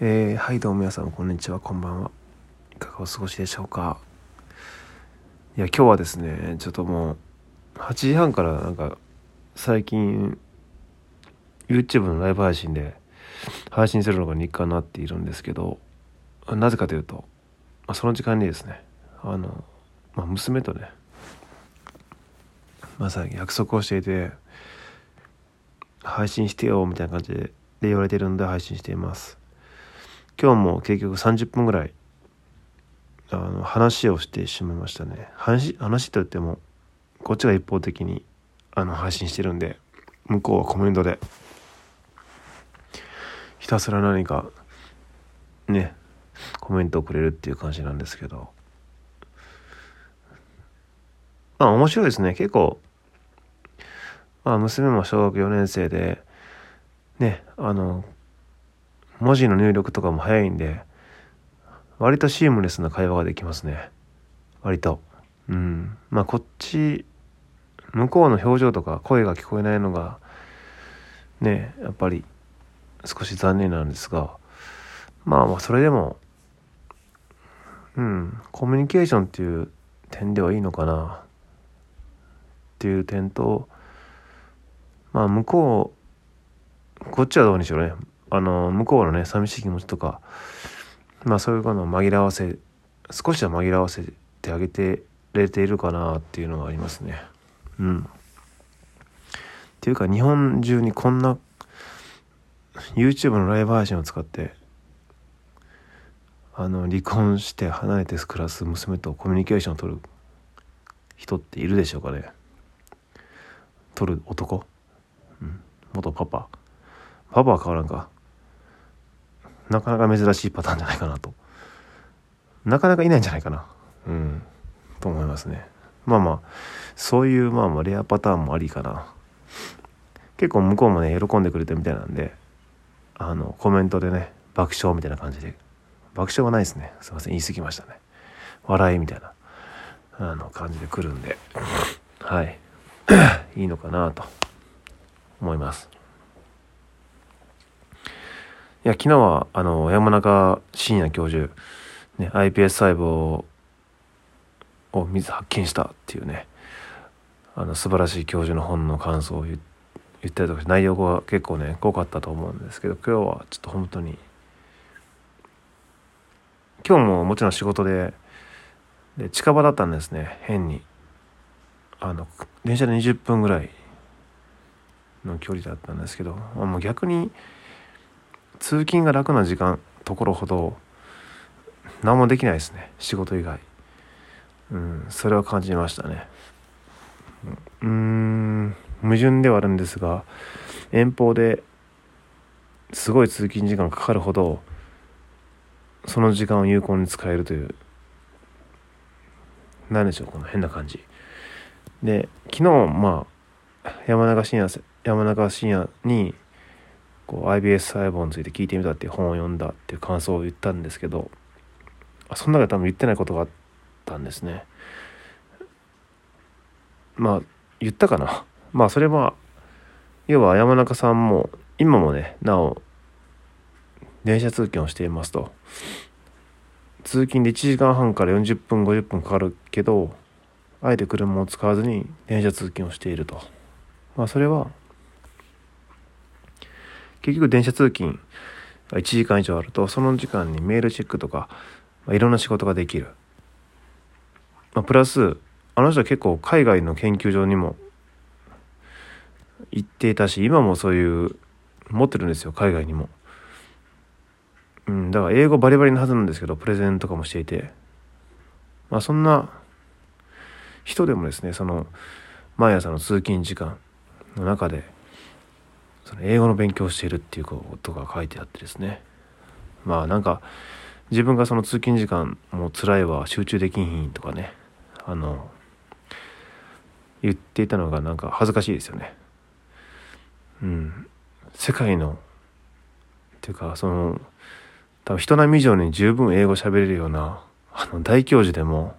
えー、はいどうも皆さんこんにちはこんばんは。いかがお過ごしでしょうか。いや今日はですねちょっともう8時半からなんか最近 YouTube のライブ配信で配信するのが日課になっているんですけどなぜかというと、まあ、その時間にですねあの、まあ、娘とねまさに約束をしていて配信してよみたいな感じで言われてるんで配信しています。今日も結局30分ぐらいあの話をしてしまいましたね。話話といってもこっちが一方的にあの配信してるんで向こうはコメントでひたすら何かねコメントをくれるっていう感じなんですけど。まあ面白いですね。結構まあ娘も小学4年生でねあの文字の入力とかも早いんで、割とシームレスな会話ができますね。割と。うん。まあこっち、向こうの表情とか声が聞こえないのが、ね、やっぱり少し残念なんですが、まあまあそれでも、うん、コミュニケーションっていう点ではいいのかなっていう点と、まあ向こう、こっちはどうにしろね、あの向こうのね寂しい気持ちとかまあそういうのを紛らわせ少しは紛らわせてあげてれているかなっていうのがありますね。うん。っていうか日本中にこんな YouTube のライブ配信を使ってあの離婚して離れて暮らす娘とコミュニケーションを取る人っているでしょうかね。取る男、うん、元パパ。パパは変わらんか。なかなか珍しいパターンじゃないかなと。なかなかいないんじゃないかな。うん。と思いますね。まあまあ、そういうまあまあレアパターンもありかな。結構向こうもね、喜んでくれてるみたいなんで、あの、コメントでね、爆笑みたいな感じで。爆笑はないですね。すいません、言い過ぎましたね。笑いみたいな、あの、感じで来るんで、はい。いいのかなと思います。いや、昨日は、あの、山中伸也教授、ね、iPS 細胞を水発見したっていうね、あの、素晴らしい教授の本の感想を言ったりとか、内容が結構ね、濃かったと思うんですけど、今日はちょっと本当に、今日ももちろん仕事で、で、近場だったんですね、変に。あの、電車で20分ぐらいの距離だったんですけど、もう逆に、通勤が楽な時間ところほど何もできないですね。仕事以外。うんそれは感じましたね。うん矛盾ではあるんですが遠方ですごい通勤時間かかるほどその時間を有効に使えるという何でしょうこの変な感じ。で昨日まあ山中伸也山中伸也にこう IBS 細胞について聞いてみたっていう本を読んだっていう感想を言ったんですけどその中で多分言ってないことがあったんですね。まあ言ったかな？まあそれは要は山中さんも今もねなお電車通勤をしていますと。通勤で1時間半から40分50分かかるけどあえて車を使わずに電車通勤をしていると。まあそれは結局電車通勤が1時間以上あるとその時間にメールチェックとか、まあ、いろんな仕事ができる、まあ、プラスあの人は結構海外の研究所にも行っていたし今もそういう持ってるんですよ海外にも。うん、だから英語バリバリなはずなんですけどプレゼンとかもしていてまあそんな人でもですねその毎朝の通勤時間の中でその英語の勉強をしているっていうことが書いてあってですね。まあなんか自分がその通勤時間もう辛いわ集中できんひんとかね。あの言っていたのがなんか恥ずかしいですよね。うん。世界のっていうかその多分人並み以上に十分英語喋れるようなあの大教授でも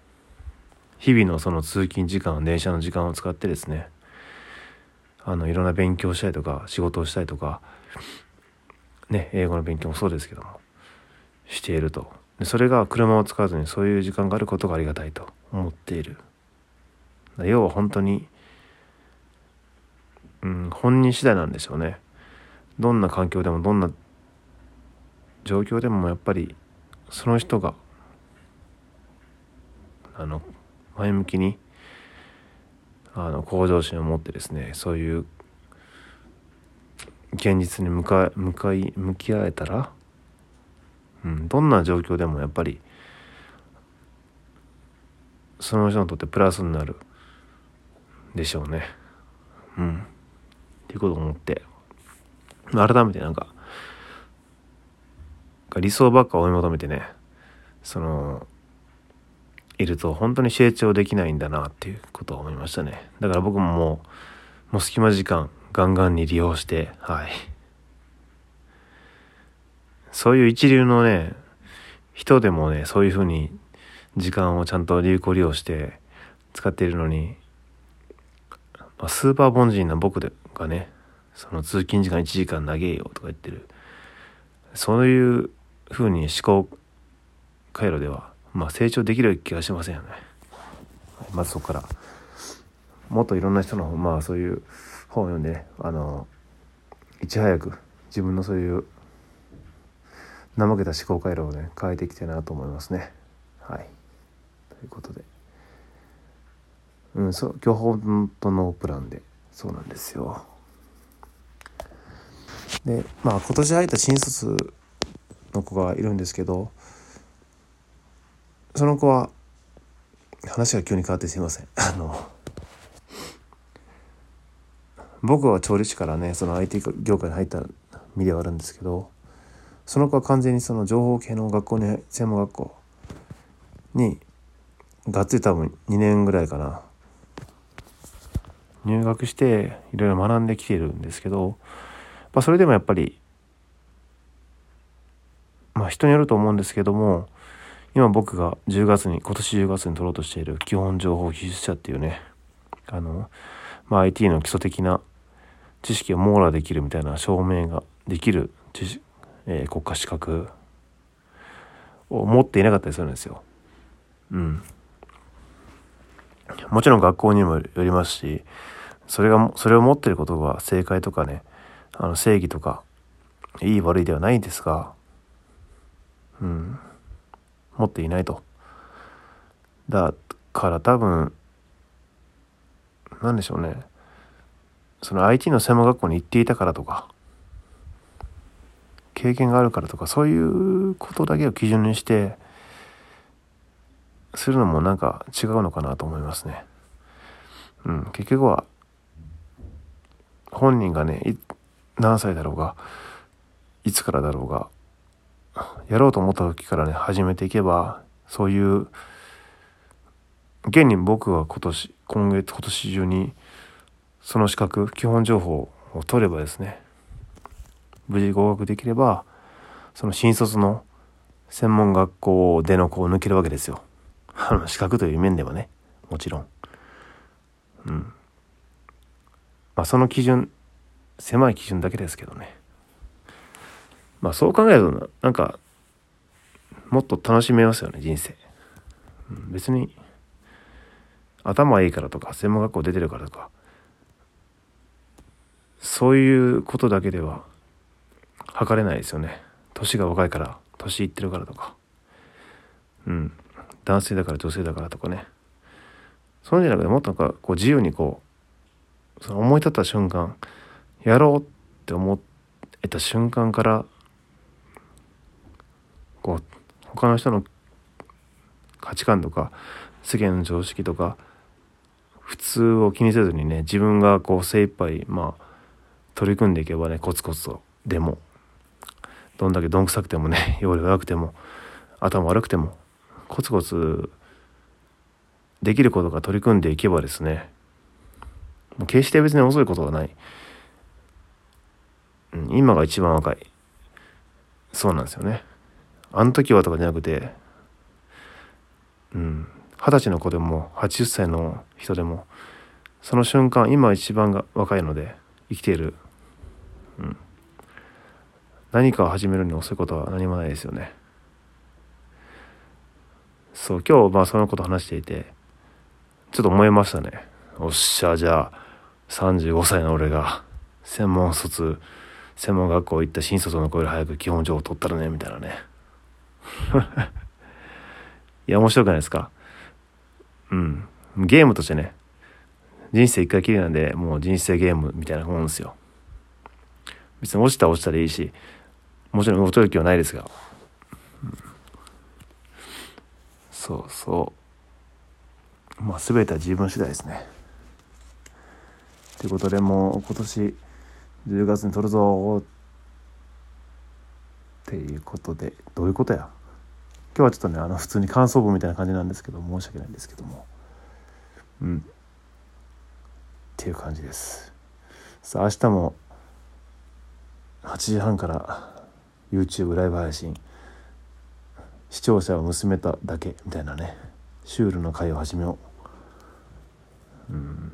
日々のその通勤時間電車の時間を使ってですねあのいろんな勉強したりとか仕事をしたりとかね英語の勉強もそうですけどもしていると。でそれが車を使わずにそういう時間があることがありがたいと思っている。要は本当に、うん、本人次第なんでしょうね。どんな環境でもどんな状況でもやっぱりその人があの前向きにあの向上心を持ってですねそういう現実に向か向かい向き合えたら、うん、どんな状況でもやっぱりその人にとってプラスになるでしょうね。うん。っていうことを思って改めてなんか理想ばっか追い求めてねそのいると本当に成長できないんだなっていうことを思いましたね。だから僕ももうもう隙間時間ガンガンに利用してはい。そういう一流のね人でもねそういうふうに時間をちゃんと有効利用して使っているのに、ま、スーパー凡人な僕がねその通勤時間1時間長えよとか言ってる。そういうふうに思考回路ではまあ成長できる気がしませんよね。まずそこからもっといろんな人のまあそういう本を読んで、ね、あのいち早く自分のそういう怠けた思考回路をね変えていきたいなと思いますね。はい。ということで。うん、そう今日本当のプランでそうなんですよ。でまあ今年入った新卒の子がいるんですけどその子は話が急に変わってすいません。あの僕は調理師からねその IT 業界に入った身ではあるんですけどその子は完全にその情報系の学校に専門学校にがっつり多分2年ぐらいかな。入学していろいろ学んできているんですけど、まあ、それでもやっぱりまあ人によると思うんですけども今僕が10月に、今年10月に取ろうとしている基本情報技術者っていうね、あの、まあ、IT の基礎的な知識を網羅できるみたいな証明ができる知識、えー、国家資格を持っていなかったりするんですよ。うん。もちろん学校にもよりますし、それが、それを持ってることが正解とかね、あの正義とか、いい悪いではないんですが、うん。持っていないと。だから多分、何でしょうね。その IT の専門学校に行っていたからとか、経験があるからとか、そういうことだけを基準にして、するのもなんか違うのかなと思いますね。うん、結局は、本人がね、何歳だろうが、いつからだろうが、やろうと思った時からね始めていけばそういう現に僕は今年今月今年中にその資格基本情報を取ればですね無事合格できればその新卒の専門学校での子を抜けるわけですよ。あの資格という面ではねもちろん。うん。まあその基準狭い基準だけですけどね。まあそう考えるとなんかもっと楽しめますよね人生、別に頭いいからとか専門学校出てるからとかそういうことだけでは測れないですよね。年が若いから年いってるからとか。うん。男性だから女性だからとかね。そういうんじゃなくてもっとなんかこう自由にこうその思い立った瞬間やろうって思えた瞬間からこう他の人の価値観とか世間の常識とか普通を気にせずにね自分がこう精一杯まあ取り組んでいけばねコツコツとでもどんだけどんくさくてもね容量が悪くても頭悪くてもコツコツできることが取り組んでいけばですね決して別に遅いことはない、うん、今が一番若い。そうなんですよね。あの時はとかじゃなくて、うん、二十歳の子でも80歳の人でも、その瞬間、今一番が若いので、生きている。うん。何かを始めるに遅いことは何もないですよね。そう今日まあそのこと話していてちょっと思いましたねおっしゃじゃあ35歳の俺が専門卒専門学校行った新卒の子より早く基本情報取ったらねみたいなねいや面白くないですか？うん。ゲームとしてね。人生一回きりなんでもう人生ゲームみたいなもんですよ。別に落ちたら落ちたらいいしもちろん落ちる気はないですが、うん、そうそう。まあ全ては自分次第ですね。ということでもう今年10月に撮るぞっていうことでどういうことや？今日はちょっとねあの普通に感想文みたいな感じなんですけど申し訳ないんですけども。うん。っていう感じです。さあ明日も8時半から YouTube ライブ配信。視聴者を娘ただけみたいなね。シュールの会を始めよう。うん。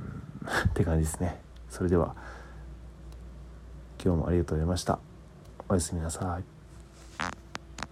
って感じですね。それでは今日もありがとうございました。おやすみなさい。